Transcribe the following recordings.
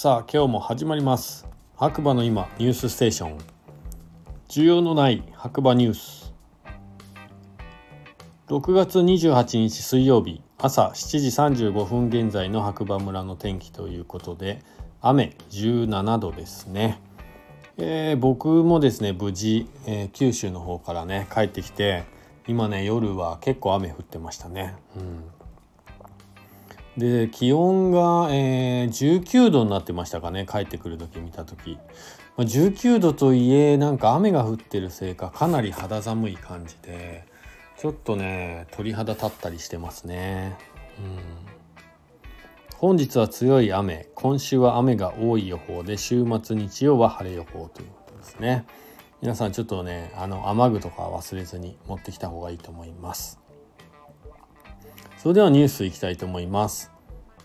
さあ今日も始まります。白馬の今ニュースステーション。需要のない白馬ニュース。6月28日水曜日朝7時35分現在の白馬村の天気ということで雨17度ですね、えー、僕もですね無事、えー、九州の方からね帰ってきて今ね夜は結構雨降ってましたね、うん。で気温が、えー、19度になってましたかね帰ってくる時見た時、まあ、19度といえなんか雨が降ってるせいかかなり肌寒い感じでちょっとね鳥肌立ったりしてますね。うん。本日は強い雨。今週は雨が多い予報で週末日曜は晴れ予報ということですね。皆さんちょっとねあの雨具とか忘れずに持ってきた方がいいと思います。それではニュースいきたいと思います。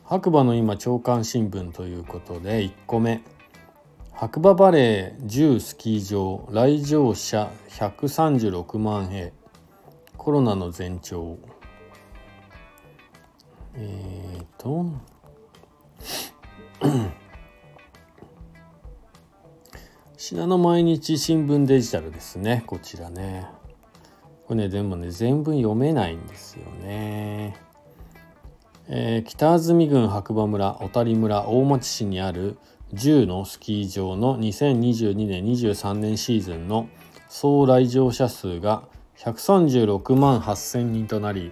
白馬の今朝刊新聞ということで1個目。白馬バレー10スキー場来場者136万平コロナの前兆。えっ、と。信濃毎日新聞デジタルですね。こちらね。これねでもね全文読めないんですよね。えー、北安住郡白馬村小谷村大町市にある10のスキー場の2022年23年シーズンの総来場者数が136万8,000人となり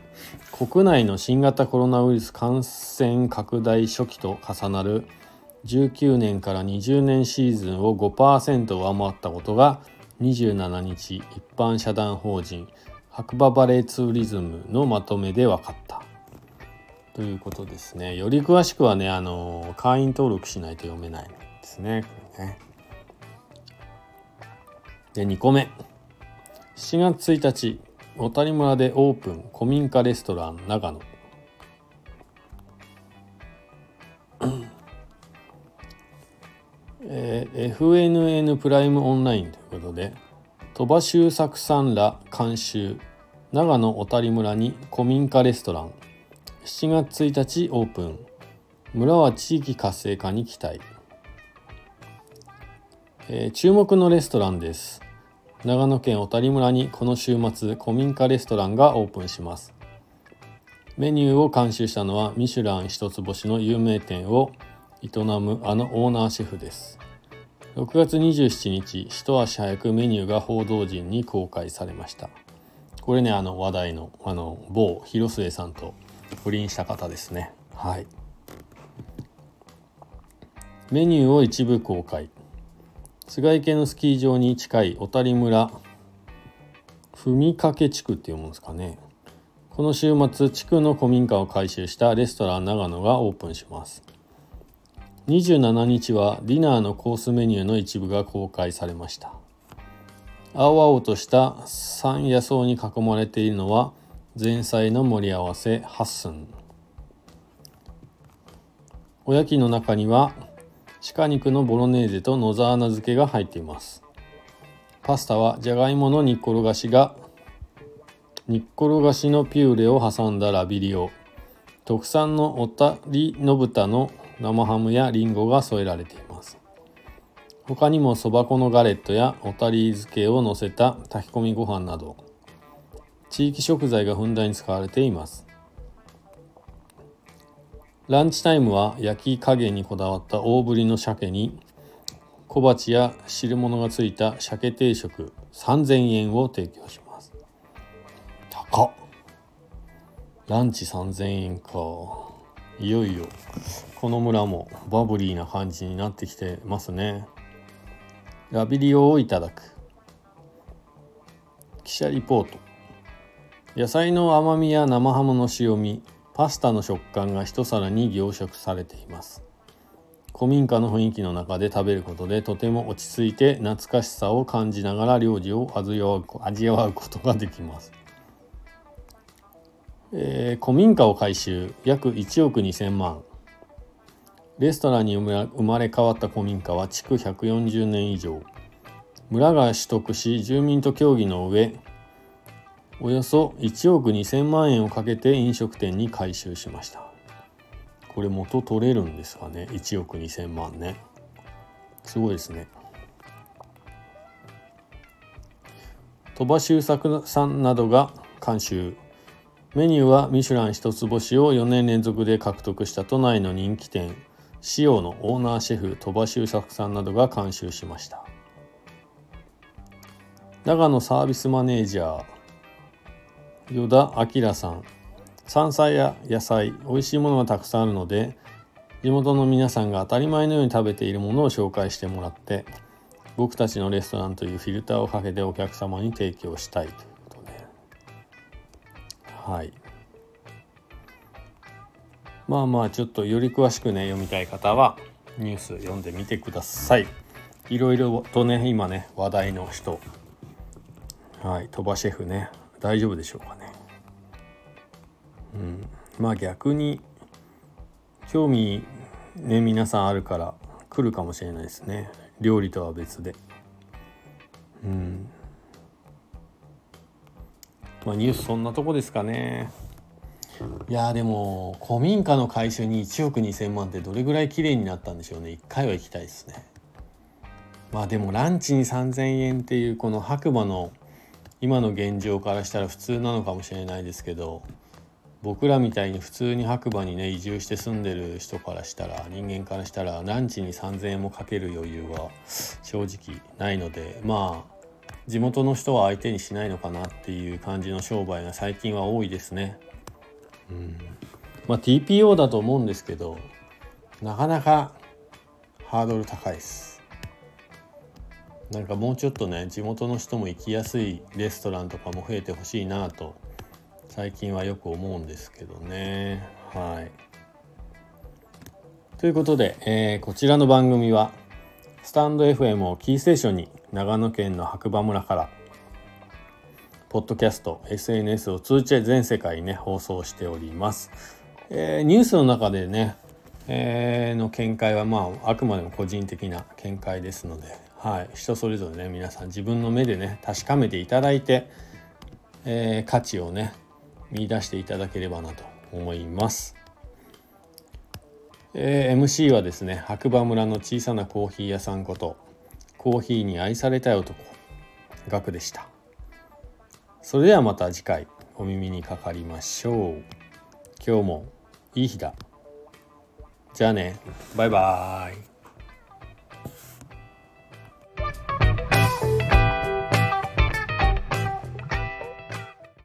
国内の新型コロナウイルス感染拡大初期と重なる19年から20年シーズンを5%上回ったことが27日一般社団法人白馬バレーツーリズムのまとめで分かった。ということですね。より詳しくはね、あの会員登録しないと読めないですね。ねで、2個目。7月1日、小谷村でオープン古民家レストラン長野。えー、FNN プライムオンラインということで鳥羽周作さんら監修。長野小谷村に古民家レストラン。7月1日オープン。村は地域活性化に期待、えー、注目のレストランです。長野県小谷村にこの週末古民家レストランがオープンします。メニューを監修したのはミシュラン一つ星の有名店を営むあのオーナーシェフです。6月27日一足早くメニューが報道陣に公開されました。これねあの話題のあの某広末さんと不倫した方ですね。はい。メニューを一部公開。菅池のスキー場に近い小谷村文掛地区っていうもんですかね。この週末地区の古民家を改修したレストラン長野がオープンします。27日はディナーのコースメニューの一部が公開されました。青々とした山野草に囲まれているのは前菜の盛り合わせ8寸おやきの中には鹿肉のボロネーゼと野沢菜漬けが入っています。パスタはじゃがいもの煮っころがしが煮っころがしのピューレを挟んだラビリオ。特産のおたりの豚の生ハムやリンゴが添えられています。他にもそば粉のガレットやおたり漬けを乗せた炊き込みご飯など地域食材がふんだんに使われています。ランチタイムは焼き加減にこだわった大ぶりの鮭に小鉢や汁物がついた鮭定食3000円を提供します。高っ。ランチ3000円か。いよいよこの村もバブリーな感じになってきてますね。ラビリオをいただく。記者リポート。野菜の甘みや生ハムの塩味。パスタの食感が一皿に凝縮されています。古民家の雰囲気の中で食べることでとても落ち着いて懐かしさを感じながら料理を味わう味わうことができます、えー、古民家を改修。約1億2000万。レストランに生まれ変わった古民家は築140年以上。村が取得し住民と協議の上およそ1億2000万円をかけて飲食店に改修しました。これ元取れるんですかね？1億2,000万ね。すごいですね。鳥羽周作さんなどが監修。メニューはミシュラン一つ星を4年連続で獲得した都内の人気店。塩のオーナーシェフ鳥羽周作さんなどが監修しました。長野サービスマネージャー依田明さん。山菜や野菜美味しいものがたくさんあるので地元の皆さんが当たり前のように食べているものを紹介してもらって僕たちのレストランというフィルターをかけてお客様に提供したいと。はい。まあまあちょっとより詳しくね読みたい方はニュース読んでみてください。いろいろとね今ね話題の人。はい鳥羽シェフね大丈夫でしょうかね。うん。まあ逆に興味ね皆さんあるから来るかもしれないですね。料理とは別で。うん。まあニュースそんなとこですかね。いやでも古民家の改修に1億2,000万ってどれぐらい綺麗になったんでしょうね。1回は行きたいですね。まあでもランチに3,000円っていうこの白馬の今の現状からしたら普通なのかもしれないですけど僕らみたいに普通に白馬にね移住して住んでる人からしたら人間からしたらランチに3,000円もかける余裕は正直ないのでまあ地元の人は相手にしないのかなっていう感じの商売が最近は多いですね。うんまあ TPO だと思うんですけどなかなかハードル高いです。なんかもうちょっとね地元の人も行きやすいレストランとかも増えてほしいなと最近はよく思うんですけどねはいということで、えー、こちらの番組はスタンド FM をキーステーションに長野県の白馬村からポッドキャスト SNS を通じて全世界にね放送しております、えー、ニュースの中でね、えー、の見解はまああくまでも個人的な見解ですのではい、人それぞれね皆さん自分の目でね確かめていただいて、えー、価値をね見出していただければなと思います。えー、MC はですね白馬村の小さなコーヒー屋さんことコーヒーに愛されたい男ガクでした。それではまた次回お耳にかかりましょう。今日もいい日だ。じゃあね。バイバーイ。